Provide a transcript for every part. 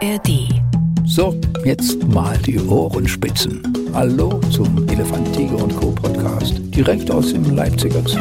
ARD. So, jetzt mal die Ohrenspitzen. Hallo zum Elefant, Tiger und Co. Podcast, direkt aus dem Leipziger Zoo.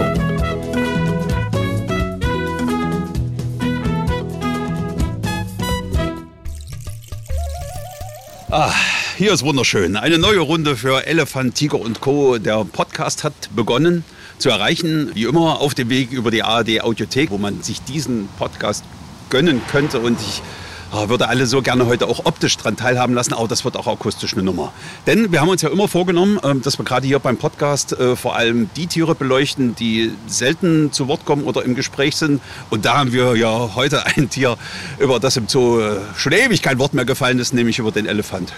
Ah, hier ist wunderschön. Eine neue Runde für Elefant, Tiger und Co. Der Podcast hat begonnen zu erreichen, wie immer auf dem Weg über die ARD Audiothek, wo man sich diesen Podcast gönnen könnte. Und ich Ah, würde alle so gerne heute auch optisch dran teilhaben lassen, aber das wird auch akustisch eine Nummer. Denn wir haben uns ja immer vorgenommen, ähm, dass wir gerade hier beim Podcast äh, vor allem die Tiere beleuchten, die selten zu Wort kommen oder im Gespräch sind. Und da haben wir ja heute ein Tier, über das im Zoo äh, schon ewig kein Wort mehr gefallen ist, nämlich über den Elefant.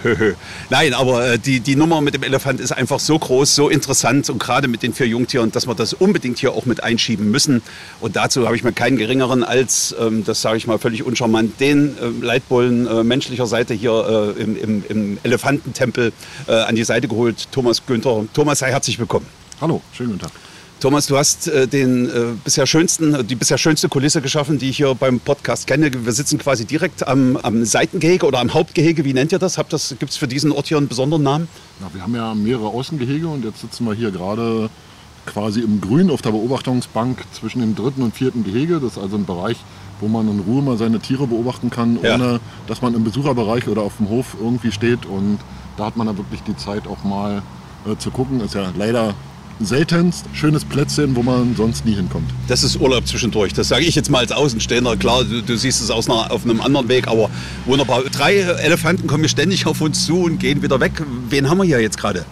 Nein, aber äh, die, die Nummer mit dem Elefant ist einfach so groß, so interessant und gerade mit den vier Jungtieren, dass wir das unbedingt hier auch mit einschieben müssen. Und dazu habe ich mir keinen geringeren als, ähm, das sage ich mal völlig uncharmant, den Leitbullen äh, menschlicher Seite hier äh, im, im, im, Elefantentempel äh, an die Seite geholt. Thomas Günther. Thomas, sei herzlich willkommen. Hallo, schönen guten Tag. Thomas, du hast äh, den äh, bisher schönsten, die bisher schönste Kulisse geschaffen, die ich hier beim Podcast kenne. Wir sitzen quasi direkt am, am Seitengehege oder am Hauptgehege. Wie nennt ihr das? Gibt es für diesen Ort hier einen besonderen Namen? Ja, wir haben ja mehrere Außengehege und jetzt sitzen wir hier gerade quasi im Grün auf der Beobachtungsbank zwischen dem dritten und vierten Gehege. Das ist also ein Bereich, wo man in Ruhe mal seine Tiere beobachten kann, ja. ohne dass man im Besucherbereich oder auf dem Hof irgendwie steht. Und da hat man dann wirklich die Zeit auch mal äh, zu gucken. Ist ja leider seltenst schönes Plätzchen, wo man sonst nie hinkommt. Das ist Urlaub zwischendurch. Das sage ich jetzt mal als Außenstehender. Klar, du, du siehst es aus einer, auf einem anderen Weg, aber wunderbar. Drei Elefanten kommen hier ständig auf uns zu und gehen wieder weg. Wen haben wir hier jetzt gerade?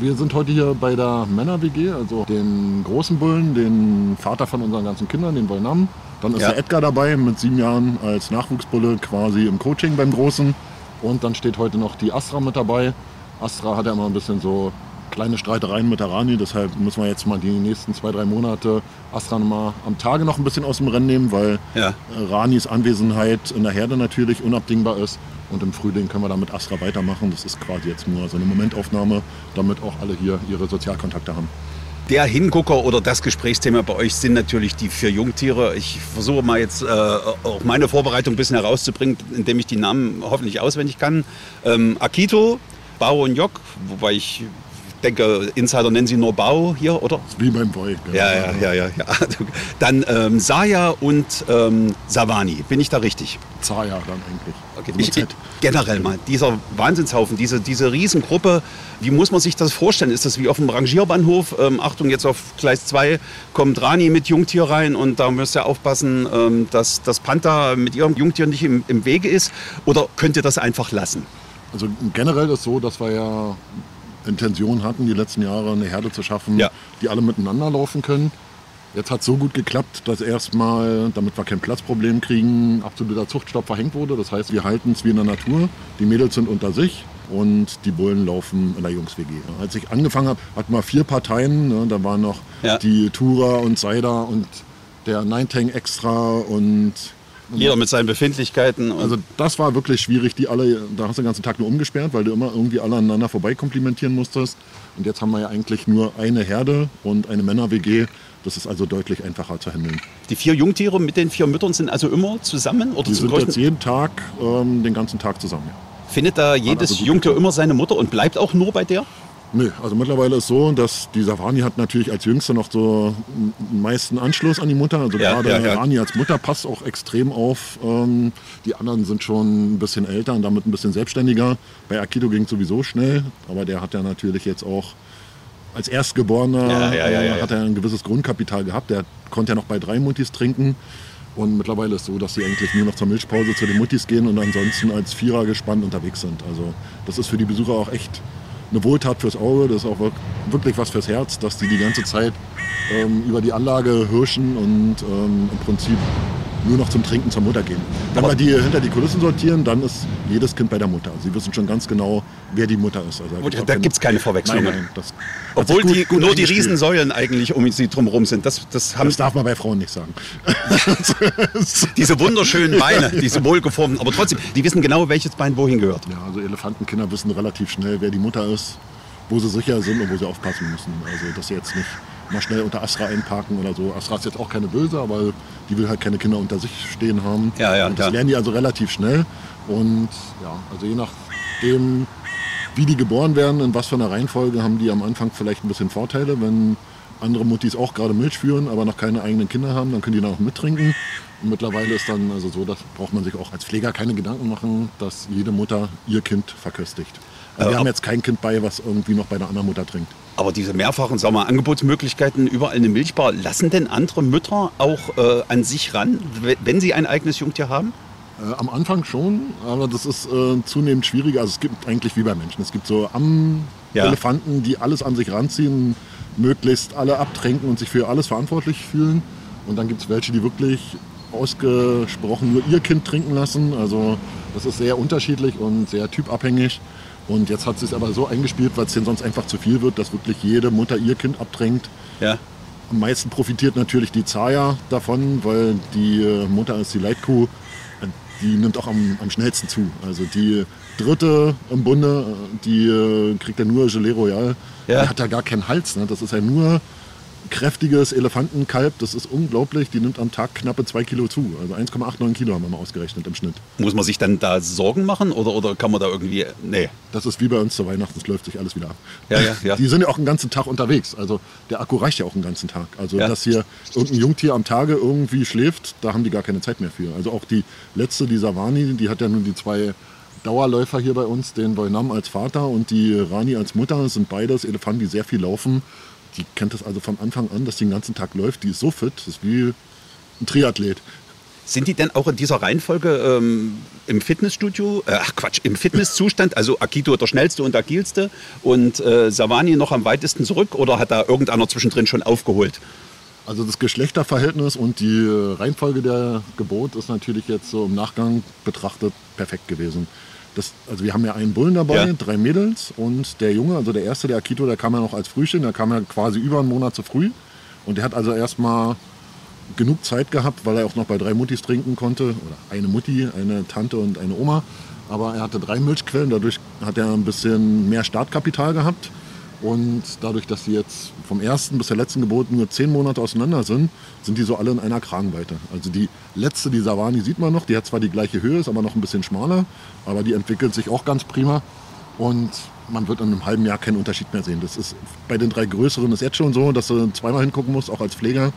Wir sind heute hier bei der Männer-WG, also den großen Bullen, den Vater von unseren ganzen Kindern, den Volnam. Dann ist ja. der Edgar dabei mit sieben Jahren als Nachwuchsbulle quasi im Coaching beim Großen. Und dann steht heute noch die Astra mit dabei. Astra hat ja immer ein bisschen so kleine Streitereien mit der Rani, deshalb müssen wir jetzt mal die nächsten zwei, drei Monate Astra mal am Tage noch ein bisschen aus dem Rennen nehmen, weil ja. Ranis Anwesenheit in der Herde natürlich unabdingbar ist. Und im Frühling können wir dann mit Astra weitermachen. Das ist quasi jetzt nur so eine Momentaufnahme, damit auch alle hier ihre Sozialkontakte haben. Der Hingucker oder das Gesprächsthema bei euch sind natürlich die vier Jungtiere. Ich versuche mal jetzt äh, auch meine Vorbereitung ein bisschen herauszubringen, indem ich die Namen hoffentlich auswendig kann. Ähm, Akito, Bao und Jok, wobei ich denke, Insider nennen sie nur Bau hier, oder? Wie beim Volk. Ja, ja, ja, ja. ja. Dann ähm, Saya und ähm, Savani. Bin ich da richtig? Zaya dann eigentlich. Okay. Ich, ich, generell mal, dieser Wahnsinnshaufen, diese, diese Riesengruppe, wie muss man sich das vorstellen? Ist das wie auf dem Rangierbahnhof? Ähm, Achtung, jetzt auf Gleis 2 kommt Rani mit Jungtier rein und da müsst ihr aufpassen, ähm, dass das Panther mit ihrem Jungtier nicht im, im Wege ist? Oder könnt ihr das einfach lassen? Also generell ist es so, dass wir ja Intention hatten, die letzten Jahre eine Herde zu schaffen, ja. die alle miteinander laufen können. Jetzt hat es so gut geklappt, dass erstmal, damit wir kein Platzproblem kriegen, absoluter Zuchtstopp verhängt wurde. Das heißt, wir halten es wie in der Natur. Die Mädels sind unter sich und die Bullen laufen in der Jungs-WG. Als ich angefangen habe, hatten wir vier Parteien. Ne? Da waren noch ja. die Tura und Seider und der Nine-Tang extra und jeder mit seinen Befindlichkeiten. also das war wirklich schwierig, die alle, da hast du den ganzen Tag nur umgesperrt, weil du immer irgendwie alle aneinander vorbei komplimentieren musstest. Und jetzt haben wir ja eigentlich nur eine Herde und eine Männer-WG. Das ist also deutlich einfacher zu handeln. Die vier Jungtiere mit den vier Müttern sind also immer zusammen? Oder die sind jetzt jeden Tag, ähm, den ganzen Tag zusammen. Ja. Findet da jedes also Jungtier immer seine Mutter und bleibt auch nur bei der? Nee, also mittlerweile ist so, dass die Savani hat natürlich als Jüngste noch so den meisten Anschluss an die Mutter. Also ja, gerade ja, ja. Rani als Mutter passt auch extrem auf. Ähm, die anderen sind schon ein bisschen älter und damit ein bisschen selbstständiger. Bei Akido ging es sowieso schnell, aber der hat ja natürlich jetzt auch als Erstgeborener äh, hat er ein gewisses Grundkapital gehabt. Der konnte ja noch bei drei Mutis trinken. Und mittlerweile ist es so, dass sie eigentlich nur noch zur Milchpause zu den Muttis gehen und ansonsten als Vierer gespannt unterwegs sind. Also das ist für die Besucher auch echt eine Wohltat fürs Auge, das ist auch wirklich was fürs Herz, dass die die ganze Zeit ähm, über die Anlage hirschen und ähm, im Prinzip nur noch zum Trinken zur Mutter gehen. Wenn wir die hinter die Kulissen sortieren, dann ist jedes Kind bei der Mutter. Sie wissen schon ganz genau, wer die Mutter ist. Also da gibt es keine Verwechslung. Nein, nein, das Obwohl gut, die, gut nur die Riesensäulen eigentlich um sie drumherum sind. Das, das, das darf man bei Frauen nicht sagen. diese wunderschönen Beine, diese wohlgeformten, aber trotzdem, die wissen genau, welches Bein wohin gehört. Ja, also Elefantenkinder wissen relativ schnell, wer die Mutter ist, wo sie sicher sind und wo sie aufpassen müssen. Also sie jetzt nicht mal schnell unter Astra einparken oder so. Astra ist jetzt auch keine Böse, aber die will halt keine Kinder unter sich stehen haben. Ja, ja, und das lernen die also relativ schnell. Und ja, also je nachdem, wie die geboren werden, in was für einer Reihenfolge, haben die am Anfang vielleicht ein bisschen Vorteile. Wenn andere Muttis auch gerade Milch führen, aber noch keine eigenen Kinder haben, dann können die noch mittrinken. Und mittlerweile ist dann also so, dass braucht man sich auch als Pfleger keine Gedanken machen, dass jede Mutter ihr Kind verköstigt. Also wir äh, haben jetzt kein Kind bei, was irgendwie noch bei der anderen Mutter trinkt. Aber diese mehrfachen sagen wir, Angebotsmöglichkeiten, überall eine Milchbar, lassen denn andere Mütter auch äh, an sich ran, wenn sie ein eigenes Jungtier haben? Äh, am Anfang schon, aber das ist äh, zunehmend schwieriger. Also es gibt eigentlich wie bei Menschen. Es gibt so Am-Elefanten, ja. die alles an sich ranziehen, möglichst alle abtränken und sich für alles verantwortlich fühlen. Und dann gibt es welche, die wirklich ausgesprochen nur ihr Kind trinken lassen. Also das ist sehr unterschiedlich und sehr typabhängig. Und jetzt hat es aber so eingespielt, weil es denen sonst einfach zu viel wird, dass wirklich jede Mutter ihr Kind abdrängt. Ja. Am meisten profitiert natürlich die Zaya davon, weil die äh, Mutter ist die Leitkuh. Die nimmt auch am, am schnellsten zu. Also die dritte im Bunde, äh, die äh, kriegt ja nur Gelee Royal. Ja. Die hat ja gar keinen Hals. Ne? Das ist ja nur kräftiges Elefantenkalb, das ist unglaublich, die nimmt am Tag knappe zwei Kilo zu. Also 1,89 Kilo haben wir mal ausgerechnet im Schnitt. Muss man sich dann da Sorgen machen oder, oder kann man da irgendwie. Nee. Das ist wie bei uns zu Weihnachten, es läuft sich alles wieder ab. Ja, ja, ja. Die sind ja auch einen ganzen Tag unterwegs. Also der Akku reicht ja auch einen ganzen Tag. Also ja. dass hier irgendein Jungtier am Tage irgendwie schläft, da haben die gar keine Zeit mehr für. Also auch die letzte, die Savani, die hat ja nun die zwei Dauerläufer hier bei uns, den Voinam als Vater und die Rani als Mutter. Das sind beides Elefanten, die sehr viel laufen die kennt das also von Anfang an, dass die den ganzen Tag läuft. Die ist so fit, das ist wie ein Triathlet. Sind die denn auch in dieser Reihenfolge ähm, im Fitnessstudio, äh, ach Quatsch, im Fitnesszustand, also Akito der schnellste und agilste und äh, Savani noch am weitesten zurück oder hat da irgendeiner zwischendrin schon aufgeholt? Also das Geschlechterverhältnis und die Reihenfolge der Geburt ist natürlich jetzt so im Nachgang betrachtet perfekt gewesen. Das, also wir haben ja einen Bullen dabei, ja. drei Mädels und der Junge, also der erste, der Akito, der kam ja noch als Frühchen, der kam ja quasi über einen Monat zu früh. Und der hat also erstmal genug Zeit gehabt, weil er auch noch bei drei Muttis trinken konnte. Oder eine Mutti, eine Tante und eine Oma. Aber er hatte drei Milchquellen, dadurch hat er ein bisschen mehr Startkapital gehabt. Und dadurch, dass sie jetzt vom ersten bis der letzten Geburt nur zehn Monate auseinander sind, sind die so alle in einer Kragenweite. Also die letzte, die Savani, sieht man noch. Die hat zwar die gleiche Höhe, ist aber noch ein bisschen schmaler. Aber die entwickelt sich auch ganz prima. Und man wird in einem halben Jahr keinen Unterschied mehr sehen. Das ist bei den drei größeren ist jetzt schon so, dass du zweimal hingucken musst, auch als Pfleger.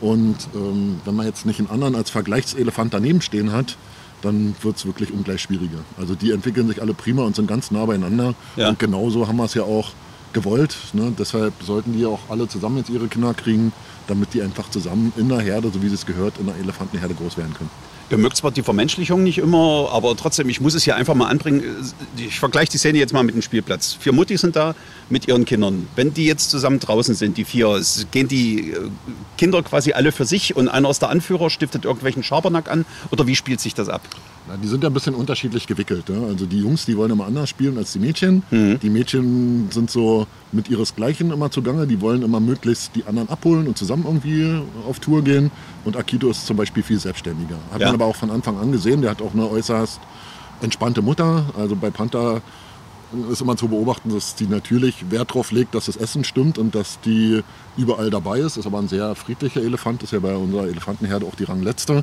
Und ähm, wenn man jetzt nicht einen anderen als Vergleichselefant daneben stehen hat, dann wird es wirklich ungleich schwieriger. Also die entwickeln sich alle prima und sind ganz nah beieinander. Ja. Und genauso haben wir es ja auch gewollt. Ne? Deshalb sollten die auch alle zusammen jetzt ihre Kinder kriegen, damit die einfach zusammen in der Herde, so wie es gehört, in der Elefantenherde groß werden können. Ihr mögt zwar die Vermenschlichung nicht immer, aber trotzdem, ich muss es hier einfach mal anbringen. Ich vergleiche die Szene jetzt mal mit dem Spielplatz. Vier Mutti sind da mit ihren Kindern. Wenn die jetzt zusammen draußen sind, die vier, gehen die äh, Kinder quasi alle für sich und einer ist der Anführer, stiftet irgendwelchen Schabernack an? Oder wie spielt sich das ab? Na, die sind ja ein bisschen unterschiedlich gewickelt. Ja? Also die Jungs, die wollen immer anders spielen als die Mädchen. Mhm. Die Mädchen sind so mit ihresgleichen immer zugange. Die wollen immer möglichst die anderen abholen und zusammen irgendwie auf Tour gehen. Und Akito ist zum Beispiel viel selbstständiger. Hat ja. Man aber auch von Anfang an gesehen. Der hat auch eine äußerst entspannte Mutter. Also bei Panther ist immer zu beobachten, dass die natürlich Wert darauf legt, dass das Essen stimmt und dass die überall dabei ist. Ist aber ein sehr friedlicher Elefant. Ist ja bei unserer Elefantenherde auch die Rangletzte.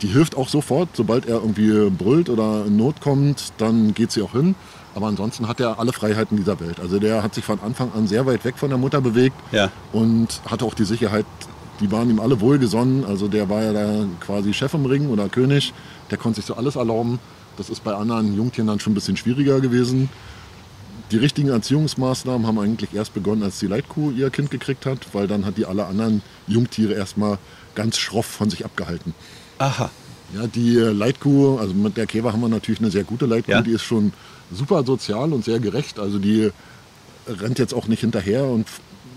Die hilft auch sofort, sobald er irgendwie brüllt oder in Not kommt, dann geht sie auch hin. Aber ansonsten hat er alle Freiheiten dieser Welt. Also der hat sich von Anfang an sehr weit weg von der Mutter bewegt ja. und hatte auch die Sicherheit, die waren ihm alle wohlgesonnen. Also der war ja da quasi Chef im Ring oder König. Der konnte sich so alles erlauben. Das ist bei anderen Jungtieren dann schon ein bisschen schwieriger gewesen. Die richtigen Erziehungsmaßnahmen haben eigentlich erst begonnen, als die Leitkuh ihr Kind gekriegt hat, weil dann hat die alle anderen Jungtiere erstmal ganz schroff von sich abgehalten. Aha. Ja, die äh, Leitkuh, also mit der Käfer haben wir natürlich eine sehr gute Leitkuh, ja. die ist schon super sozial und sehr gerecht. Also die rennt jetzt auch nicht hinterher und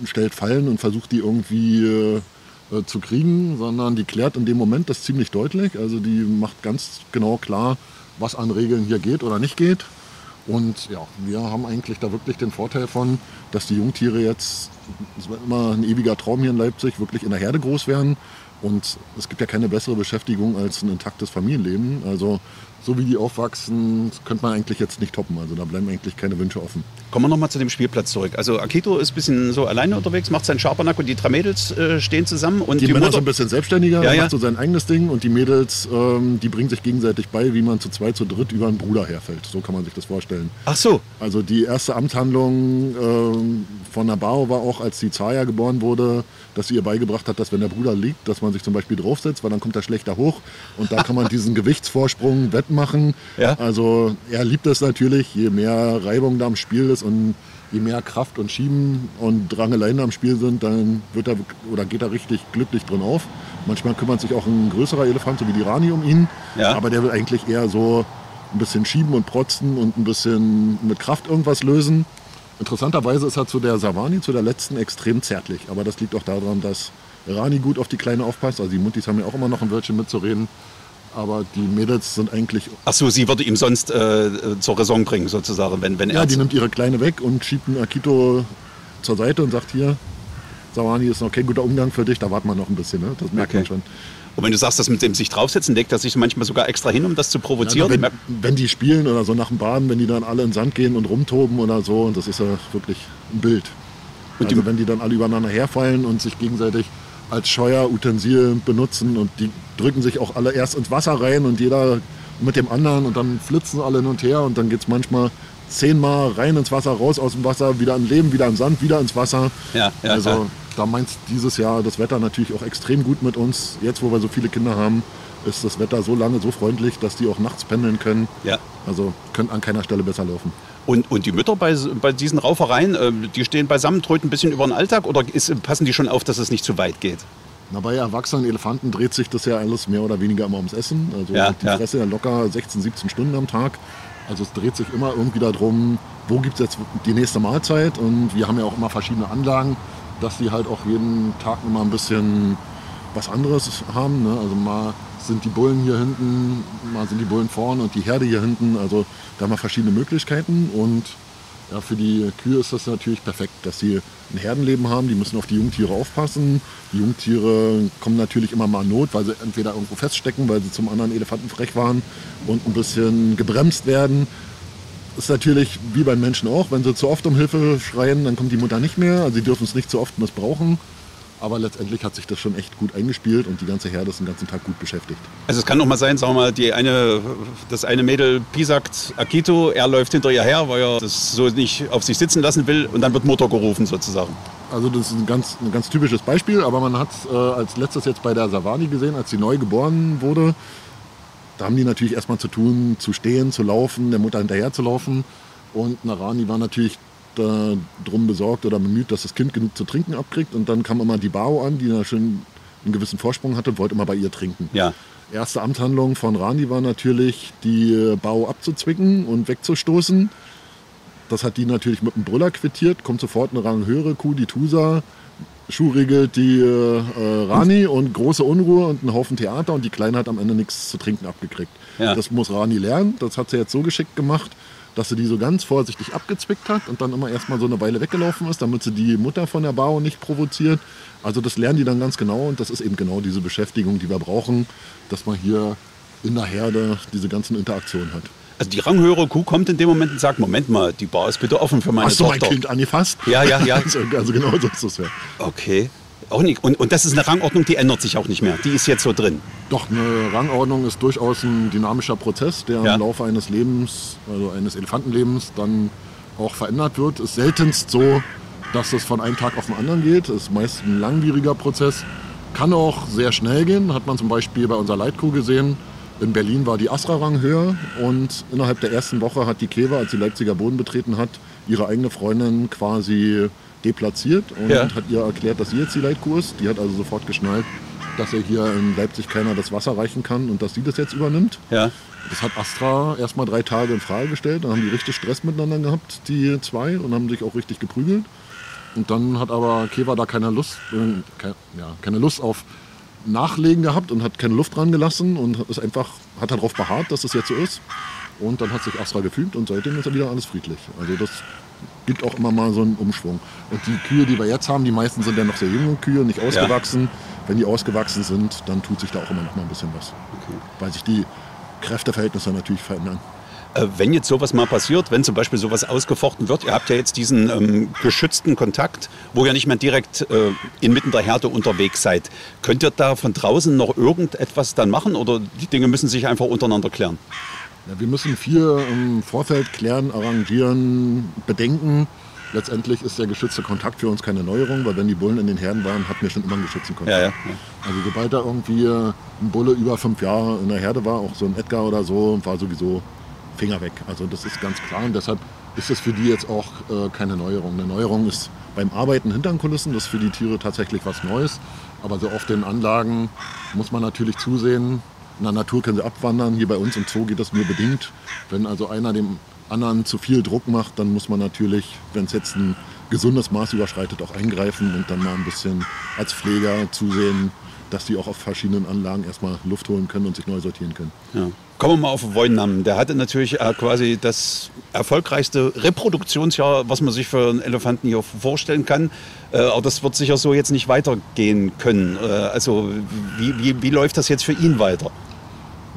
stellt Fallen und versucht die irgendwie äh, zu kriegen, sondern die klärt in dem Moment das ziemlich deutlich. Also die macht ganz genau klar, was an Regeln hier geht oder nicht geht. Und ja, wir haben eigentlich da wirklich den Vorteil von, dass die Jungtiere jetzt, es war immer ein ewiger Traum hier in Leipzig, wirklich in der Herde groß werden Und es gibt ja keine bessere Beschäftigung als ein intaktes Familienleben. Also so wie die aufwachsen, könnte man eigentlich jetzt nicht toppen. Also da bleiben eigentlich keine Wünsche offen. Kommen wir nochmal zu dem Spielplatz zurück. Also Akito ist ein bisschen so alleine unterwegs, macht seinen Schabernack und die drei Mädels äh, stehen zusammen. Und die, die Männer Mutter... sind ein bisschen selbstständiger, ja, ja. macht so sein eigenes Ding und die Mädels, ähm, die bringen sich gegenseitig bei, wie man zu zweit, zu dritt über einen Bruder herfällt. So kann man sich das vorstellen. Ach so. Also die erste Amtshandlung ähm, von Nabarro war auch, als die Zaya geboren wurde, dass sie ihr beigebracht hat, dass wenn der Bruder liegt, dass man sich zum Beispiel draufsetzt, weil dann kommt er schlechter hoch und da kann man diesen Gewichtsvorsprung wettmachen. Ja. Also er liebt es natürlich, je mehr Reibung da im Spiel ist und je mehr Kraft und Schieben und Drangeleien am Spiel sind, dann wird er oder geht er richtig glücklich drin auf. Manchmal kümmert sich auch ein größerer Elefant, so wie die Rani, um ihn. Ja. Aber der will eigentlich eher so ein bisschen schieben und protzen und ein bisschen mit Kraft irgendwas lösen. Interessanterweise ist er zu der Savani, zu der letzten, extrem zärtlich. Aber das liegt auch daran, dass Rani gut auf die Kleine aufpasst. Also die Muttis haben ja auch immer noch ein Wörtchen mitzureden. Aber die Mädels sind eigentlich. Ach so, sie würde ihm sonst äh, zur Raison bringen, sozusagen, wenn, wenn er. Ja, die nimmt ihre Kleine weg und schiebt einen Akito zur Seite und sagt: Hier, Savani ist noch kein guter Umgang für dich, da warten wir noch ein bisschen. Ne? Das merkt okay. man schon. Und wenn du sagst, dass mit dem sich draufsetzen, legt er sich manchmal sogar extra hin, um das zu provozieren. Ja, wenn, wenn, die spielen oder so nach dem Baden, wenn die dann alle in den Sand gehen und rumtoben oder so, und das ist ja wirklich ein Bild. Und also wenn die dann alle übereinander herfallen und sich gegenseitig als Scheuerutensil benutzen und die drücken sich auch alle erst ins Wasser rein und jeder mit dem anderen und dann flitzen alle hin und her und dann geht es manchmal zehnmal rein ins Wasser, raus aus dem Wasser, wieder im Leben, wieder im Sand, wieder ins Wasser. Ja, ja, also ja da meint dieses Jahr das Wetter natürlich auch extrem gut mit uns. Jetzt, wo wir so viele Kinder haben, ist das Wetter so lange so freundlich, dass die auch nachts pendeln können. Ja. Also können an keiner Stelle besser laufen. Und, und die Mütter bei, bei diesen Raufereien, äh, die stehen beisammen, tröten ein bisschen über den Alltag oder ist, passen die schon auf, dass es nicht zu weit geht? Na, bei erwachsenen Elefanten dreht sich das ja alles mehr oder weniger immer ums Essen. Also ja, die ja. fressen ja locker 16, 17 Stunden am Tag. Also es dreht sich immer irgendwie darum, wo gibt es jetzt die nächste Mahlzeit. Und wir haben ja auch immer verschiedene Anlagen dass die halt auch jeden Tag immer ein bisschen was anderes haben. Ne? Also mal sind die Bullen hier hinten, mal sind die Bullen vorne und die Herde hier hinten. Also da haben wir verschiedene Möglichkeiten und ja, für die Kühe ist das natürlich perfekt, dass sie ein Herdenleben haben. Die müssen auf die Jungtiere aufpassen. Die Jungtiere kommen natürlich immer mal in Not, weil sie entweder irgendwo feststecken, weil sie zum anderen Elefanten frech waren und ein bisschen gebremst werden ist natürlich wie beim Menschen auch, wenn sie zu oft um Hilfe schreien, dann kommt die Mutter nicht mehr. Also sie dürfen es nicht zu oft missbrauchen. Aber letztendlich hat sich das schon echt gut eingespielt und die ganze Herde ist den ganzen Tag gut beschäftigt. Also es kann doch mal sein, sagen wir mal, die eine, das eine Mädel pisagt Akito, er läuft hinter ihr her, weil er das so nicht auf sich sitzen lassen will und dann wird Mutter gerufen sozusagen. Also das ist ein ganz, ein ganz typisches Beispiel, aber man hat es äh, als letztes jetzt bei der Savani gesehen, als sie neu geboren wurde. Da haben die natürlich erstmal zu tun, zu stehen, zu laufen, der Mutter hinterher zu laufen. Und Narani war natürlich darum besorgt oder bemüht, dass das Kind genug zu trinken abkriegt. Und dann kam immer die Bao an, die da schön einen gewissen Vorsprung hatte und wollte immer bei ihr trinken. Ja. Erste Amtshandlung von Rani war natürlich, die Bao abzuzwicken und wegzustoßen. Das hat die natürlich mit einem Brüller quittiert, kommt sofort eine ranghöhere Kuh, die Tusa, Schuh regelt die äh, Rani und große Unruhe und einen Haufen Theater und die Kleine hat am Ende nichts zu trinken abgekriegt. Ja. Das muss Rani lernen. Das hat sie jetzt so geschickt gemacht, dass sie die so ganz vorsichtig abgezwickt hat und dann immer erstmal so eine Weile weggelaufen ist, damit sie die Mutter von der Bao nicht provoziert. Also das lernen die dann ganz genau und das ist eben genau diese Beschäftigung, die wir brauchen, dass man hier in der Herde diese ganzen Interaktionen hat. Also die ranghöhere Kuh kommt in dem Moment und sagt, Moment mal, die Bar ist bitte offen für meine Hast Tochter. Hast du mein Kind angefasst? Ja, ja, ja. also, also genau so ist das ja. Okay. Auch nicht. Und, und das ist eine Rangordnung, die ändert sich auch nicht mehr. Die ist jetzt so drin. Doch, eine Rangordnung ist durchaus ein dynamischer Prozess, der ja. im Laufe eines Lebens, also eines Elefantenlebens, dann auch verändert wird. Ist seltenst so, dass es von einem Tag auf den anderen geht. Ist meist ein langwieriger Prozess. Kann auch sehr schnell gehen. Hat man zum Beispiel bei unserer Leitkuh gesehen. In Berlin war die Astra-Rang höher und innerhalb der ersten Woche hat die Kewa, als sie Leipziger Boden betreten hat, ihre eigene Freundin quasi deplatziert und ja. hat ihr erklärt, dass sie jetzt die Leitkuh ist. Die hat also sofort geschnallt, dass ihr hier in Leipzig keiner das Wasser reichen kann und dass sie das jetzt übernimmt. Ja. Das hat Astra erst mal drei Tage in Frage gestellt. Dann haben die richtig Stress miteinander gehabt, die zwei, und haben sich auch richtig geprügelt. Und dann hat aber Kewa da keine Lust, äh, keine, ja, keine Lust auf Nachlegen gehabt und hat keine Luft dran gelassen und ist einfach, hat darauf beharrt, dass das jetzt so ist. Und dann hat sich Astra gefügt und seitdem ist er wieder alles friedlich. Also das gibt auch immer mal so einen Umschwung. Und die Kühe, die wir jetzt haben, die meisten sind ja noch sehr junge Kühe, nicht ausgewachsen. Ja. wenn die ausgewachsen sind, dann tut sich da auch immer noch mal ein bisschen was. Okay. Weil sich die Kräfteverhältnisse natürlich verändern. Äh, wenn jetzt sowas mal passiert, wenn zum Beispiel sowas ausgefochten wird, ihr habt ja jetzt diesen ähm, geschützten Kontakt, wo ihr nicht mehr direkt äh, inmitten der Herde unterwegs seid. Könnt ihr da von draußen noch irgendetwas dann machen oder die Dinge müssen sich einfach untereinander klären? Ja, wir müssen viel im Vorfeld klären, arrangieren, bedenken. Letztendlich ist der geschützte Kontakt für uns keine Neuerung, weil wenn die Bullen in den Herden waren, hatten wir schon immer einen geschützten Kontakt. Ja, ja. Also sobald da irgendwie ein Bulle über fünf Jahre in der Herde war, auch so ein Edgar oder so, war sowieso Finger weg. Also das ist ganz klar und deshalb ist es für die jetzt auch äh, keine Neuerung. Eine Neuerung ist beim Arbeiten hinter den Kulissen, das ist für die Tiere tatsächlich was Neues. Aber so auf den Anlagen muss man natürlich zusehen. In der Natur können sie abwandern. Hier bei uns im Zoo geht das nur bedingt. Wenn also einer dem anderen zu viel Druck macht, dann muss man natürlich, wenn es jetzt ein gesundes Maß überschreitet, auch eingreifen und dann mal ein bisschen als Pfleger zusehen, dass die auch auf verschiedenen Anlagen erstmal Luft holen können und sich neu sortieren können. Ja. Kommen wir mal auf Woinnamen. Der hatte natürlich äh, quasi das erfolgreichste Reproduktionsjahr, was man sich für einen Elefanten hier vorstellen kann. Äh, aber das wird sicher so jetzt nicht weitergehen können. Äh, also wie, wie, wie läuft das jetzt für ihn weiter?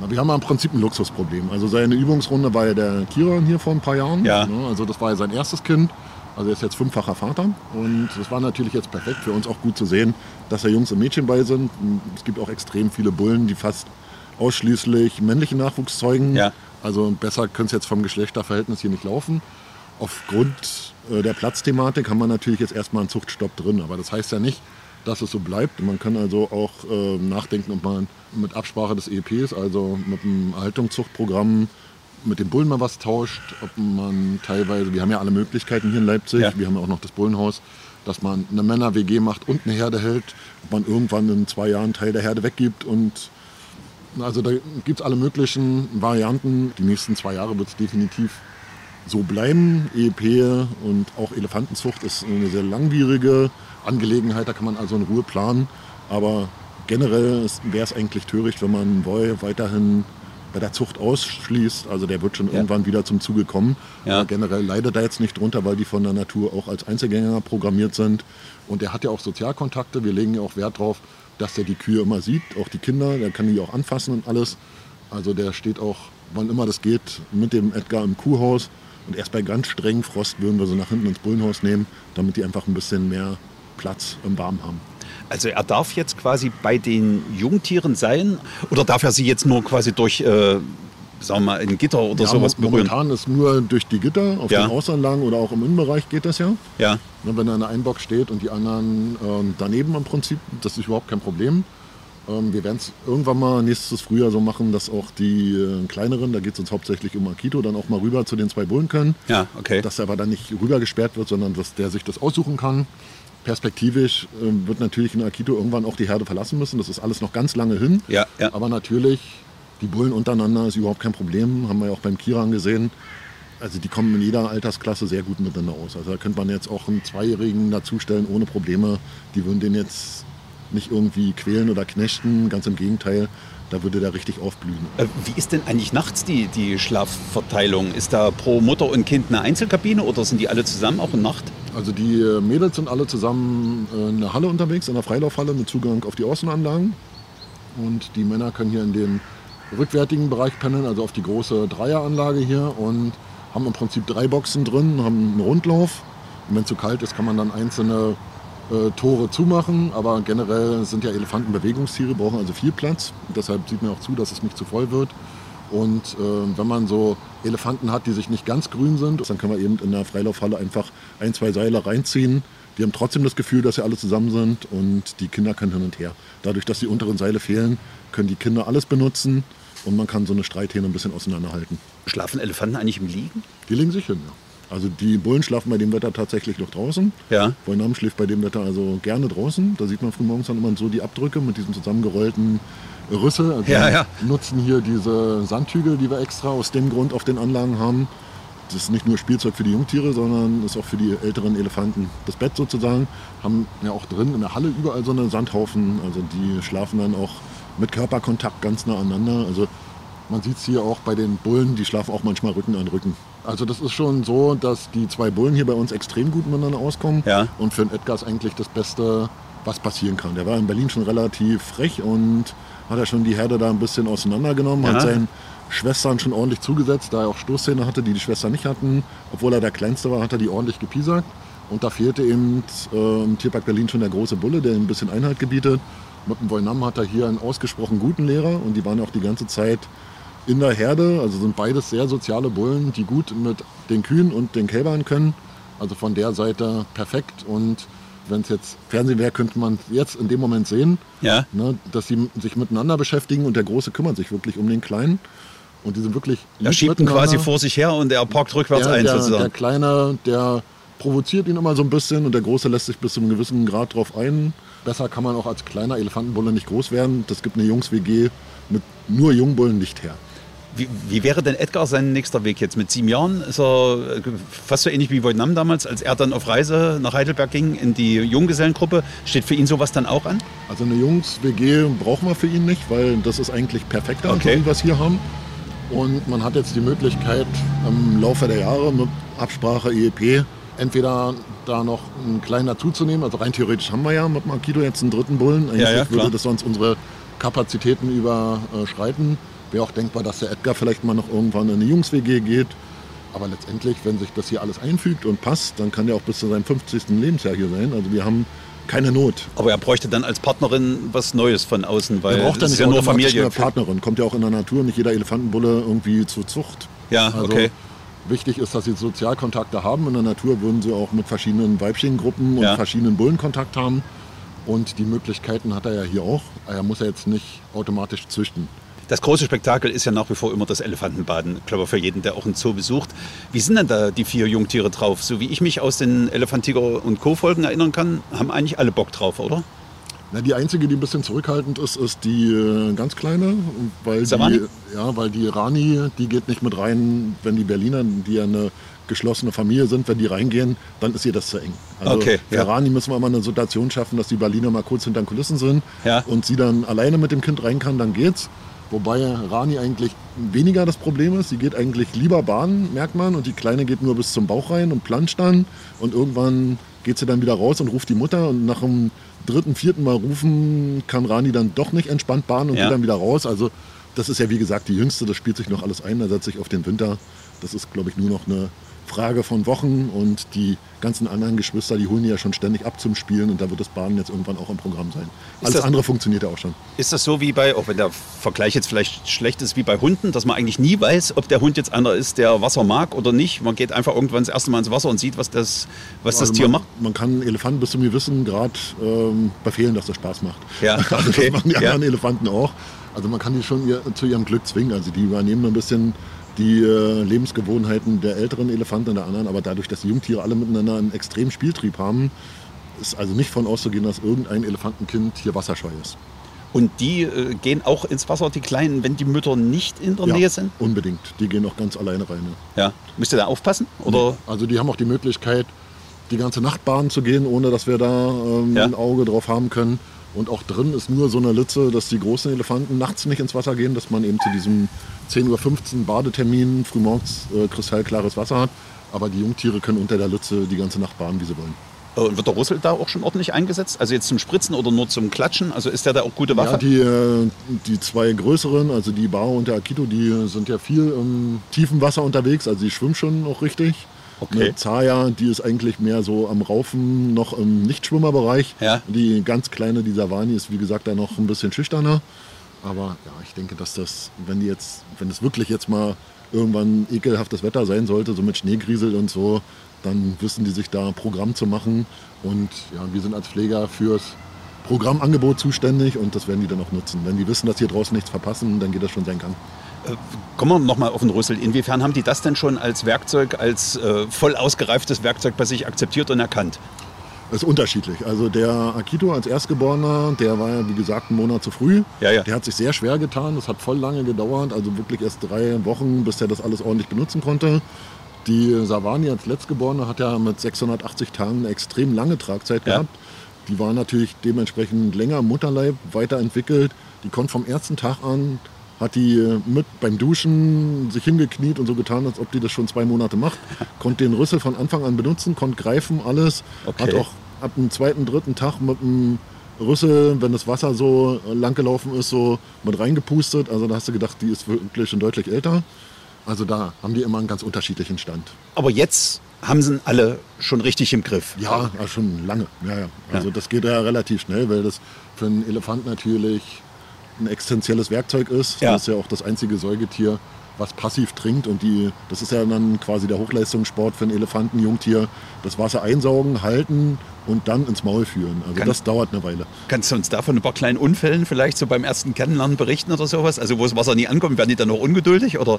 Na, wir haben im Prinzip ein Luxusproblem. Also seine Übungsrunde war ja der Kiran hier vor ein paar Jahren. Ja. Ne? Also das war ja sein erstes Kind. Also er ist jetzt fünffacher Vater und das war natürlich jetzt perfekt für uns auch gut zu sehen, dass da Jungs und Mädchen bei sind. Es gibt auch extrem viele Bullen, die fast ausschließlich männlichen Nachwuchs zeugen. Ja. Also besser könnte es jetzt vom Geschlechterverhältnis hier nicht laufen. Aufgrund äh, der Platzthematik haben wir natürlich jetzt erstmal einen Zuchtstopp drin. Aber das heißt ja nicht, dass es so bleibt. Man kann also auch äh, nachdenken, ob man mit Absprache des EPs, also mit dem Erhaltungszuchtprogramm, mit dem Bullen mal was tauscht, ob man teilweise, wir haben ja alle Möglichkeiten hier in Leipzig, ja. wir haben ja auch noch das Bullenhaus, dass man eine Männer-WG macht und eine Herde hält, ob man irgendwann in zwei Jahren Teil der Herde weggibt und also da gibt es alle möglichen Varianten. Die nächsten zwei Jahre wird es definitiv so bleiben. EEP und auch Elefantenzucht ist eine sehr langwierige Angelegenheit, da kann man also in Ruhe planen. Aber generell wäre es eigentlich töricht, wenn man Boy weiterhin bei der Zucht ausschließt. Also der wird schon ja. irgendwann wieder zum Zuge kommen. Ja. Aber generell leidet er jetzt nicht drunter, weil die von der Natur auch als Einzelgänger programmiert sind. Und er hat ja auch Sozialkontakte. Wir legen ja auch Wert darauf, dass der die Kühe immer sieht, auch die Kinder. Der kann die auch anfassen und alles. Also der steht auch, wann immer das geht, mit dem Edgar im Kuhhaus. Und erst bei ganz strengem Frost würden wir sie nach hinten ins Bullenhaus nehmen, damit die einfach ein bisschen mehr Platz im Warm haben. Also er darf jetzt quasi bei den Jungtieren sein oder darf er sie jetzt nur quasi durch äh, sagen wir mal, ein Gitter oder ja, sowas berühren? Momentan ist nur durch die Gitter auf ja. den Außenanlagen oder auch im Innenbereich geht das ja. Ja. Ne, wenn er in der Einbox steht und die anderen ähm, daneben im Prinzip, das ist überhaupt kein Problem. Ähm, wir werden es irgendwann mal nächstes Frühjahr so machen, dass auch die äh, kleineren, da geht es uns hauptsächlich um Akito, dann auch mal rüber zu den zwei Bullen können. Ja, okay. Dass er aber dann nicht rüber gesperrt wird, sondern dass der sich das aussuchen kann. Perspektivisch äh, wird natürlich in Akito irgendwann auch die Herde verlassen müssen. Das ist alles noch ganz lange hin. Ja, ja. Aber natürlich die Bullen untereinander ist überhaupt kein Problem, haben wir ja auch beim Kiran gesehen. Also die kommen in jeder Altersklasse sehr gut miteinander aus. Also da könnte man jetzt auch einen Zweijährigen dazustellen ohne Probleme. Die würden den jetzt nicht irgendwie quälen oder knechten, ganz im Gegenteil. Da würde der richtig aufblühen. Äh, wie ist denn eigentlich nachts die, die Schlafverteilung? Ist da pro Mutter und Kind eine Einzelkabine oder sind die alle zusammen auch in Nacht? Also die äh, Mädels sind alle zusammen äh, in der Halle unterwegs, in der Freilaufhalle mit Zugang auf die Außenanlagen. Und die Männer können hier in den rückwärtigen Bereich pendeln, also auf die große Dreieranlage hier und haben im Prinzip drei Boxen drin, haben einen Rundlauf. Und wenn es zu kalt ist, kann man dann einzelne äh, Tore zumachen, aber generell sind ja Elefanten Bewegungstiere, brauchen also viel Platz. Und deshalb sieht man auch zu, dass es nicht zu voll wird. Und äh, wenn man so Elefanten hat, die sich nicht ganz grün sind, dann kann man eben in der Freilaufhalle einfach ein, zwei Seile reinziehen. Die haben trotzdem das Gefühl, dass sie alle zusammen sind und die Kinder können hin und her. Dadurch, dass die unteren Seile fehlen, können die Kinder alles benutzen und man kann so eine Streithähne ein bisschen auseinanderhalten. Schlafen Elefanten eigentlich im Liegen? Die legen sich hin, ja. Also die Bullen schlafen bei dem Wetter tatsächlich noch draußen. Ja. Vollnamen schläft bei dem Wetter also gerne draußen. Da sieht man frühmorgens dann immer so die Abdrücke mit diesen zusammengerollten Rüssel. Also ja, ja. nutzen hier diese Sandhügel, die wir extra aus dem Grund auf den Anlagen haben. Das ist nicht nur Spielzeug für die Jungtiere, sondern ist auch für die älteren Elefanten. Das Bett sozusagen haben ja auch drin in der Halle überall so einen Sandhaufen. Also die schlafen dann auch mit Körperkontakt ganz nah aneinander. Also man sieht es hier auch bei den Bullen, die schlafen auch manchmal Rücken an Rücken. Also das ist schon so, dass die zwei Bullen hier bei uns extrem gut miteinander auskommen. Ja. Und für den Edgar ist eigentlich das beste was passieren kann. Der war in Berlin schon relativ frech und hat er schon die Herde da ein bisschen auseinandergenommen, ja. hat seinen Schwestern schon ordentlich zugesetzt, da er auch Stoßzähne hatte, die die Schwestern nicht hatten. Obwohl er der Kleinste war, hat er die ordentlich gepiesackt. Und da fehlte eben äh, im Tierpark Berlin schon der große Bulle, der ein bisschen Einhalt gebietet. Mit dem Voinam hat er hier einen ausgesprochen guten Lehrer und die waren auch die ganze Zeit in der Herde. Also sind beides sehr soziale Bullen, die gut mit den Kühen und den Kälbern können. Also von der Seite perfekt. Und wenn es jetzt Fernsehen wäre, könnte man jetzt in dem Moment sehen, ja. ne, dass sie sich miteinander beschäftigen und der Große kümmert sich wirklich um den Kleinen. Und die sind wirklich. Er schiebt ihn quasi vor sich her und er parkt rückwärts der, ein, der, sozusagen. Der Kleine, der provoziert ihn immer so ein bisschen und der Große lässt sich bis zu einem gewissen Grad drauf ein. Besser kann man auch als kleiner Elefantenbulle nicht groß werden. Das gibt eine Jungs-WG mit nur Jungbullen nicht her. Wie, wie, wäre denn Edgar sein nächster Weg jetzt? Mit sieben Jahren ist er fast so ähnlich wie Vietnam damals, als er dann auf Reise nach Heidelberg ging in die Junggesellengruppe. Steht für ihn sowas dann auch an? Also eine Jungs-WG brauchen wir für ihn nicht, weil das ist eigentlich perfekt, okay. was wir hier haben. Und man hat jetzt die Möglichkeit im Laufe der Jahre mit Absprache EEP entweder da noch einen kleinen dazuzunehmen, also rein theoretisch haben wir ja mit Markido jetzt einen dritten Bullen. Eigentlich ja, ja, würde das sonst unsere Kapazitäten überschreiten. Wäre auch denkbar, dass der Edgar vielleicht mal noch irgendwann in eine Jungs-WG geht. Aber letztendlich, wenn sich das hier alles einfügt und passt, dann kann der auch bis zu seinem 50. Lebensjahr hier sein. Also wir haben keine Not. Aber er bräuchte dann als Partnerin was Neues von außen, weil er braucht dann nicht ja nur Familie. Eine Partnerin kommt ja auch in der Natur, nicht jeder Elefantenbulle irgendwie zur Zucht. Ja, also okay. Wichtig ist, dass sie Sozialkontakte haben. In der Natur würden sie auch mit verschiedenen Weibchengruppen und ja. verschiedenen Bullen Kontakt haben. Und die Möglichkeiten hat er ja hier auch. Er muss ja jetzt nicht automatisch züchten. Das große Spektakel ist ja nach wie vor immer das Elefantenbaden. Ich glaube, für jeden, der auch einen Zoo besucht. Wie sind denn da die vier Jungtiere drauf? So wie ich mich aus den Elefantiger und Co-Folgen erinnern kann, haben eigentlich alle Bock drauf, oder? Na, die einzige, die ein bisschen zurückhaltend ist, ist die äh, ganz kleine. Weil die, ja, weil die Rani, die geht nicht mit rein, wenn die Berliner, die ja eine geschlossene Familie sind, wenn die reingehen, dann ist ihr das zu eng. Also okay, für ja. Rani müssen wir immer eine Situation schaffen, dass die Berliner mal kurz hinter den Kulissen sind ja. und sie dann alleine mit dem Kind rein kann, dann geht's. Wobei Rani eigentlich weniger das Problem ist. Sie geht eigentlich lieber baden, merkt man. Und die Kleine geht nur bis zum Bauch rein und planscht dann. Und irgendwann geht sie dann wieder raus und ruft die Mutter. Und nach dem dritten, vierten Mal rufen kann Rani dann doch nicht entspannt baden und ja. geht dann wieder raus. Also das ist ja wie gesagt die Jüngste. Das spielt sich noch alles ein. Da setzt sich auf den Winter. Das ist, glaube ich, nur noch eine Frage von Wochen und die ganzen anderen Geschwister, die holen die ja schon ständig ab zum Spielen und da wird das Baden jetzt irgendwann auch im Programm sein. Ist Alles das, andere funktioniert ja auch schon. Ist das so wie bei, auch wenn der Vergleich jetzt vielleicht schlecht ist, wie bei Hunden, dass man eigentlich nie weiß, ob der Hund jetzt einer ist, der Wasser mag oder nicht? Man geht einfach irgendwann das erste Mal ins Wasser und sieht, was das, was also das Tier man, macht? Man kann Elefanten bis zum gewissen Grad ähm, befehlen, dass das Spaß macht. Ja, okay. das machen die anderen Elefanten auch. Also man kann die schon ihr, zu ihrem Glück zwingen. Also die übernehmen ein bisschen die äh, Lebensgewohnheiten der älteren Elefanten und der anderen, aber dadurch, dass die Jungtiere alle miteinander einen extremen Spieltrieb haben, ist also nicht von auszugehen, dass irgendein Elefantenkind hier wasserscheu ist. Und die äh, gehen auch ins Wasser, die Kleinen, wenn die Mütter nicht in der ja, Nähe sind? unbedingt. Die gehen auch ganz alleine rein. Ja. Müsst ihr da aufpassen? Oder? Nee. Also die haben auch die Möglichkeit, die ganze Nacht baden zu gehen, ohne dass wir da ähm, ja. ein Auge drauf haben können. Und auch drin ist nur so eine Litze, dass die großen Elefanten nachts nicht ins Wasser gehen, dass man eben zu diesem 10.15 Uhr Badetermin frühmorgens äh, kristallklares Wasser hat. Aber die Jungtiere können unter der Litze die ganze Nacht baden, wie sie wollen. Äh, und wird der Rüssel da auch schon ordentlich eingesetzt? Also jetzt zum Spritzen oder nur zum Klatschen? Also ist der da auch gute Waffe? Ja, die, äh, die zwei größeren, also die Bao und der Akito, die sind ja viel im tiefen Wasser unterwegs. Also die schwimmen schon auch richtig. Okay. Eine Zaya, die ist eigentlich mehr so am Raufen, noch im Nichtschwimmerbereich. Ja. Die ganz kleine, die Savani, ist wie gesagt da noch ein bisschen schüchterner. Aber ja, ich denke, dass das, wenn die jetzt, wenn es wirklich jetzt mal irgendwann ekelhaftes Wetter sein sollte, so mit Schneegriesel und so, dann wissen die sich da ein Programm zu machen. Und ja, wir sind als Pfleger fürs Programmangebot zuständig und das werden die dann auch nutzen. Wenn die wissen, dass hier draußen nichts verpassen, dann geht das schon seinen Gang. Kommen wir nochmal auf den Rüssel. Inwiefern haben die das denn schon als Werkzeug, als äh, voll ausgereiftes Werkzeug bei sich akzeptiert und erkannt? Das ist unterschiedlich. Also der Akito als Erstgeborener, der war ja wie gesagt einen Monat zu früh. Ja, ja. Der hat sich sehr schwer getan. Das hat voll lange gedauert. Also wirklich erst drei Wochen, bis er das alles ordentlich benutzen konnte. Die Savani als Letztgeborene hat ja mit 680 Tagen eine extrem lange Tragzeit ja. gehabt. Die war natürlich dementsprechend länger im Mutterleib weiterentwickelt. Die konnte vom ersten Tag an hat die äh, mit beim Duschen sich hingekniet und so getan, als ob die das schon zwei Monate macht. Konnte den Rüssel von Anfang an benutzen, konnte greifen, alles. Okay. Hat auch ab dem zweiten, dritten Tag mit dem Rüssel, wenn das Wasser so lang gelaufen ist, so mit reingepustet. Also da hast du gedacht, die ist wirklich schon deutlich älter. Also da haben die immer einen ganz unterschiedlichen Stand. Aber jetzt haben sie alle schon richtig im Griff. Ja, schon lange. Ja, ja. Also ja. das geht ja relativ schnell, weil das für einen Elefant natürlich ein existenzielles Werkzeug ist. Ja. Das ist ja auch das einzige Säugetier, was passiv trinkt. Und die, das ist ja dann quasi der Hochleistungssport für ein Elefantenjungtier. Das Wasser einsaugen, halten und dann ins Maul führen. Also Kann, das dauert eine Weile. Kannst du uns davon ein paar kleinen Unfällen vielleicht so beim ersten Kennenlernen berichten oder sowas? Also wo das Wasser nie ankommt, werden die dann noch ungeduldig oder?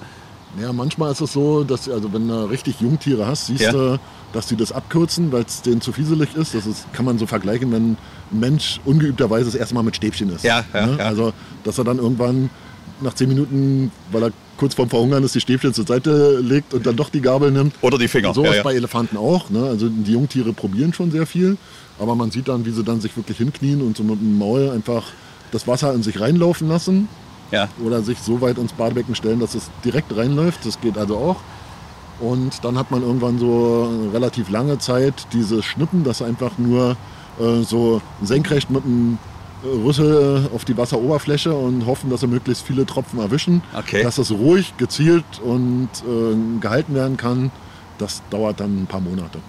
Ja, manchmal ist es so, dass also wenn du richtig Jungtiere hast, siehst ja. du, dass die das abkürzen, weil es denen zu fieselig ist. Das ist, kann man so vergleichen, wenn ein Mensch ungeübterweise das erste Mal mit Stäbchen ist. Ja, ja, ne? ja. Also, dass er dann irgendwann nach zehn Minuten, weil er kurz vorm Verhungern ist, die Stäbchen zur Seite legt und dann doch die Gabel nimmt. Oder die Finger. So ja, ja. bei Elefanten auch. Ne? Also die Jungtiere probieren schon sehr viel, aber man sieht dann, wie sie dann sich wirklich hinknien und so mit dem Maul einfach das Wasser in sich reinlaufen lassen. Ja. Oder sich so weit ins Badebecken stellen, dass es direkt reinläuft. Das geht also auch. Und dann hat man irgendwann so relativ lange Zeit dieses Schnippen, das einfach nur äh, so senkrecht mit dem Rüssel auf die Wasseroberfläche und hoffen, dass sie möglichst viele Tropfen erwischen. Okay. Dass das ruhig, gezielt und äh, gehalten werden kann, das dauert dann ein paar Monate.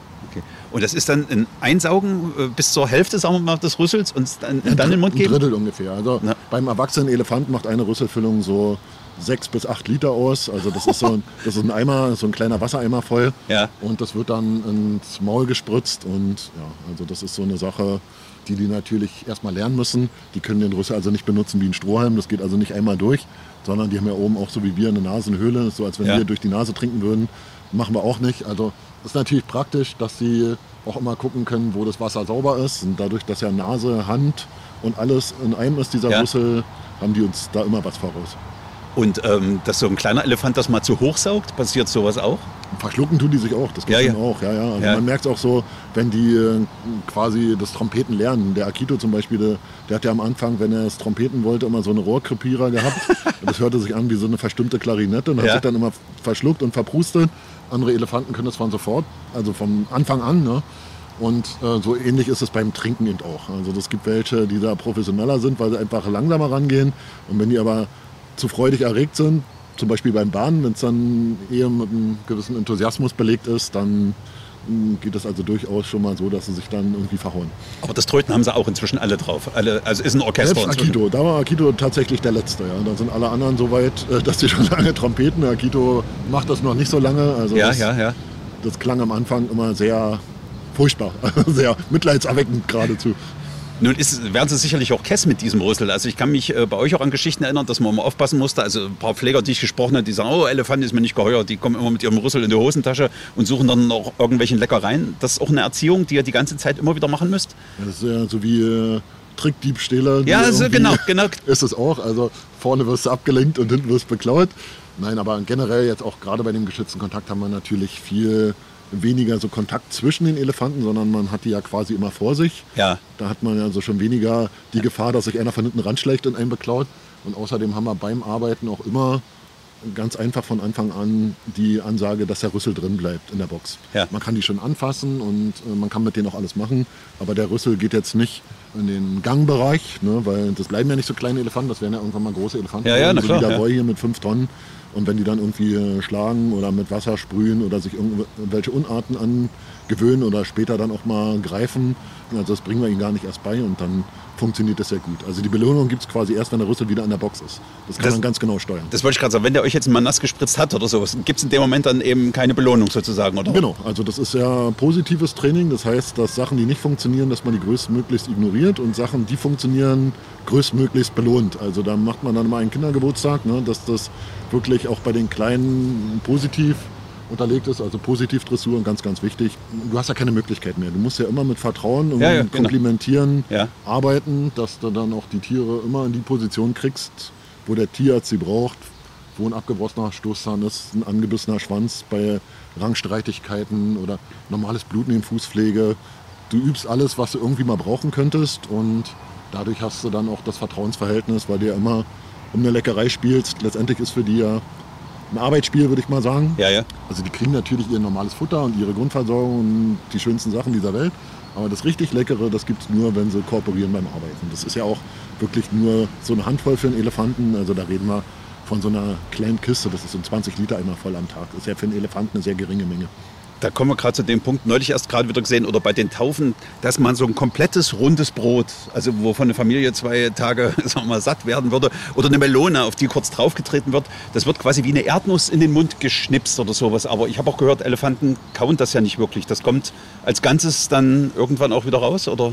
Und das ist dann ein Einsaugen äh, bis zur Hälfte sagen wir mal, des Rüssels und dann, dann in den Mund geben? Ein Drittel ungefähr. Also Na. beim erwachsenen Elefant macht eine Rüsselfüllung so sechs bis acht Liter aus. Also das ist so ein, das ist ein Eimer, so ein kleiner Wassereimer voll. Ja. Und das wird dann ins Maul gespritzt. Und ja, also das ist so eine Sache, die die natürlich erstmal lernen müssen. Die können den Rüssel also nicht benutzen wie ein Strohhalm. Das geht also nicht einmal durch, sondern die haben ja oben auch so wie wir eine Nasenhöhle, so als wenn ja. wir durch die Nase trinken würden. Machen wir auch nicht. Also ist natürlich praktisch, dass sie auch immer gucken können, wo das Wasser sauber ist. Und dadurch, dass ja Nase, Hand und alles in einem ist, dieser ja. Rüssel, haben die uns da immer was voraus. Und ähm, dass so ein kleiner Elefant das mal zu hoch saugt, passiert sowas auch? Verschlucken tun die sich auch, das geht ja, ja. auch. Ja, ja. Also ja. Man merkt es auch so, wenn die äh, quasi das Trompeten lernen. Der Akito zum Beispiel, der, der, hat ja am Anfang, wenn er das Trompeten wollte, immer so eine Rohrkrepierer gehabt. das hörte sich an wie so eine verstimmte Klarinette und hat sich dann immer verschluckt und verprustet. Andere Elefanten können das von sofort, also vom Anfang an. Ne? Und äh, so ähnlich ist es beim Trinken eben auch. Also es gibt welche, die da professioneller sind, weil sie einfach langsamer rangehen. Und wenn die aber zu freudig erregt sind, zum Beispiel beim Bahnen, wenn es dann eher mit einem gewissen Enthusiasmus belegt ist, dann geht es also durchaus schon mal so, dass sie sich dann irgendwie verhauen. Aber das Tröten haben sie auch inzwischen alle drauf. Alle, also ist ein Orchester. Selbst Akito, da war Akito tatsächlich der Letzte. Ja. Da sind alle anderen so weit, äh, dass sie schon lange trompeten. Akito macht das noch nicht so lange. Also ja, das, ja, ja. Das klang am Anfang immer sehr furchtbar, sehr mitleidserweckend geradezu. Nun ist, werden Sie sicherlich auch Kess mit diesem Rüssel. Also ich kann mich äh, bei euch auch an Geschichten erinnern, dass man immer aufpassen musste. Also ein paar Pfleger, die ich gesprochen habe, die sagen, oh, Elefant ist mir nicht geheuer. Die kommen immer mit ihrem Rüssel in die Hosentasche und suchen dann noch irgendwelchen Leckereien. Das ist auch eine Erziehung, die ihr die ganze Zeit immer wieder machen müsst. Das ist ja so wie äh, Trickdiebstähler. Ja, also genau, genau. Ist es auch. Also vorne wirst du abgelenkt und hinten wirst du beklaut. Nein, aber generell jetzt auch gerade bei dem geschützten Kontakt haben wir natürlich viel weniger so Kontakt zwischen den Elefanten, sondern man hat die ja quasi immer vor sich. Ja. Da hat man also schon weniger die Gefahr, dass sich einer von hinten ranschlägt und einen beklaut. Und außerdem haben wir beim Arbeiten auch immer ganz einfach von Anfang an die Ansage, dass der Rüssel drin bleibt in der Box. Ja. Man kann die schon anfassen und äh, man kann mit denen auch alles machen, aber der Rüssel geht jetzt nicht in den Gangbereich, ne, weil das bleiben ja nicht so kleine Elefanten, das werden ja irgendwann mal große Elefanten. Ja, ja, na so klar, wie der Boy hier mit fünf Tonnen. Und wenn die dann irgendwie äh, schlagen oder mit Wasser sprühen oder sich irgendwelche Unarten angewöhnen oder später dann auch mal greifen, also das bringen wir ihnen gar nicht erst bei und dann funktioniert das sehr gut. Also die Belohnung gibt es quasi erst, wenn der Rüssel wieder an der Box ist. Das kann das, man ganz genau steuern. Das wollte ich gerade sagen. Wenn der euch jetzt mal nass gespritzt hat oder sowas, gibt es in dem Moment dann eben keine Belohnung sozusagen, oder? Genau. Also das ist ja positives Training. Das heißt, dass Sachen, die nicht funktionieren, dass man die größtmöglichst ignoriert und Sachen, die funktionieren, größtmöglichst belohnt. Also da macht man dann mal einen Kindergeburtstag, ne, dass das wirklich auch bei den Kleinen positiv unterlegt ist, also positiv Dressur und ganz, ganz wichtig. Du hast ja keine Möglichkeit mehr. Du musst ja immer mit Vertrauen und ja, ja, genau. Komplimentieren ja. arbeiten, dass du dann auch die Tiere immer in die Position kriegst, wo der Tierarzt sie braucht, wo ein abgebrossener Stoßzahn ist, ein angebissener Schwanz bei Rangstreitigkeiten oder normales Bluten in Fußpflege. Du übst alles, was du irgendwie mal brauchen könntest und dadurch hast du dann auch das Vertrauensverhältnis, weil du ja immer um eine Leckerei spielst. Letztendlich ist für die ja ein Arbeitsspiel, würde ich mal sagen. Ja, ja. Also die kriegen natürlich ihr normales Futter und ihre Grundversorgung und die schönsten Sachen dieser Welt. Aber das richtig Leckere, das gibt es nur, wenn sie kooperieren beim Arbeiten. Das ist ja auch wirklich nur so eine Handvoll für einen Elefanten. Also da reden wir von so einer kleinen Kiste, das ist so ein 20 Liter einmal voll am Tag. Das ist ja für einen Elefanten eine sehr geringe Menge. Da kommen wir gerade zu dem Punkt, neulich erst gerade wieder gesehen, oder bei den Taufen, dass man so ein komplettes rundes Brot, also wovon eine Familie zwei Tage sagen wir mal, satt werden würde, oder eine Melone, auf die kurz draufgetreten wird, das wird quasi wie eine Erdnuss in den Mund geschnipst oder sowas. Aber ich habe auch gehört, Elefanten kauen das ja nicht wirklich. Das kommt als Ganzes dann irgendwann auch wieder raus, oder?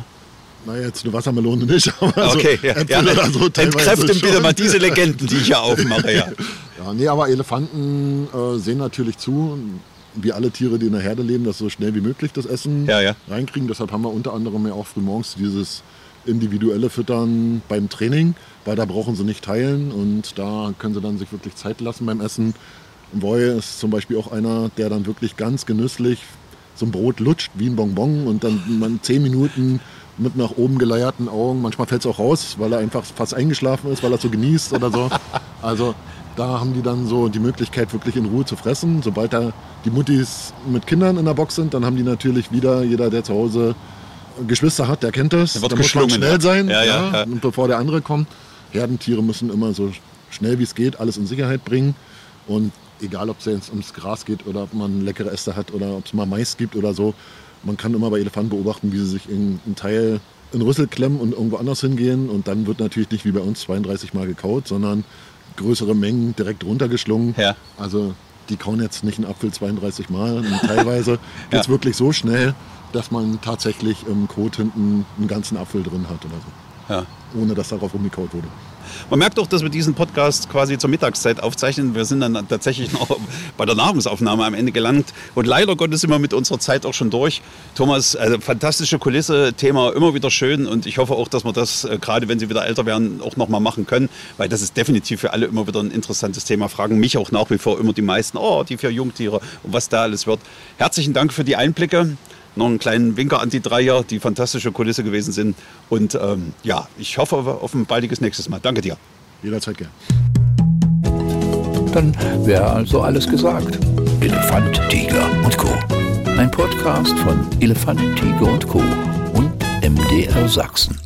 Na, jetzt eine Wassermelone nicht, aber okay, so ja, ja, so entkräften bitte mal diese Legenden, die ich ja aufmache. Ja, ja nee, aber Elefanten äh, sehen natürlich zu, wie alle Tiere, die in der Herde leben, dass so schnell wie möglich das Essen ja, ja. reinkriegen. Deshalb haben wir unter anderem ja auch frühmorgens dieses individuelle Füttern beim Training, weil da brauchen sie nicht teilen und da können sie dann sich wirklich Zeit lassen beim Essen. Boy ist zum Beispiel auch einer, der dann wirklich ganz genüsslich so ein Brot lutscht wie ein Bonbon und dann man zehn Minuten mit nach oben geleierten Augen. Manchmal fällt es auch raus, weil er einfach fast eingeschlafen ist, weil er so genießt oder so. Also da haben die dann so die Möglichkeit, wirklich in Ruhe zu fressen. Sobald da die Muttis mit Kindern in der Box sind, dann haben die natürlich wieder, jeder, der zu Hause Geschwister hat, der kennt das. Da muss man schnell sein, ja, ja, ja. Und bevor der andere kommt. Herdentiere müssen immer so schnell wie es geht alles in Sicherheit bringen. Und egal, ob es jetzt ums Gras geht oder ob man leckere Äste hat oder ob es mal Mais gibt oder so, man kann immer bei Elefanten beobachten, wie sie sich in einen Teil in Rüssel klemmen und irgendwo anders hingehen. Und dann wird natürlich nicht wie bei uns 32 Mal gekaut, sondern größere Mengen direkt runtergeschlungen. Ja. Also die kauen jetzt nicht einen Apfel 32 Mal. Und teilweise geht es ja. wirklich so schnell, dass man tatsächlich im Kot hinten einen ganzen Apfel drin hat oder so. Ja. Ohne dass darauf rumgekaut wurde. Man merkt doch, dass wir diesen Podcast quasi zur Mittagszeit aufzeichnen. Wir sind dann tatsächlich noch bei der Nahrungsaufnahme am Ende gelangt. Und leider Gottes sind wir mit unserer Zeit auch schon durch. Thomas, also fantastische Kulisse, Thema immer wieder schön. Und ich hoffe auch, dass wir das, äh, gerade wenn Sie wieder älter werden, auch nochmal machen können. Weil das ist definitiv für alle immer wieder ein interessantes Thema. Fragen mich auch nach wie vor immer die meisten, oh, die vier Jungtiere und was da alles wird. Herzlichen Dank für die Einblicke noch einen kleinen Winker an die Dreier, die fantastische Kulisse gewesen sind. Und ähm, ja, ich hoffe auf ein baldiges nächstes Mal. Danke dir. Jederzeit gern. Dann wäre also alles gesagt. Elefant, Tiger und Co. Ein Podcast von Elefant, Tiger und Co. und MDR Sachsen.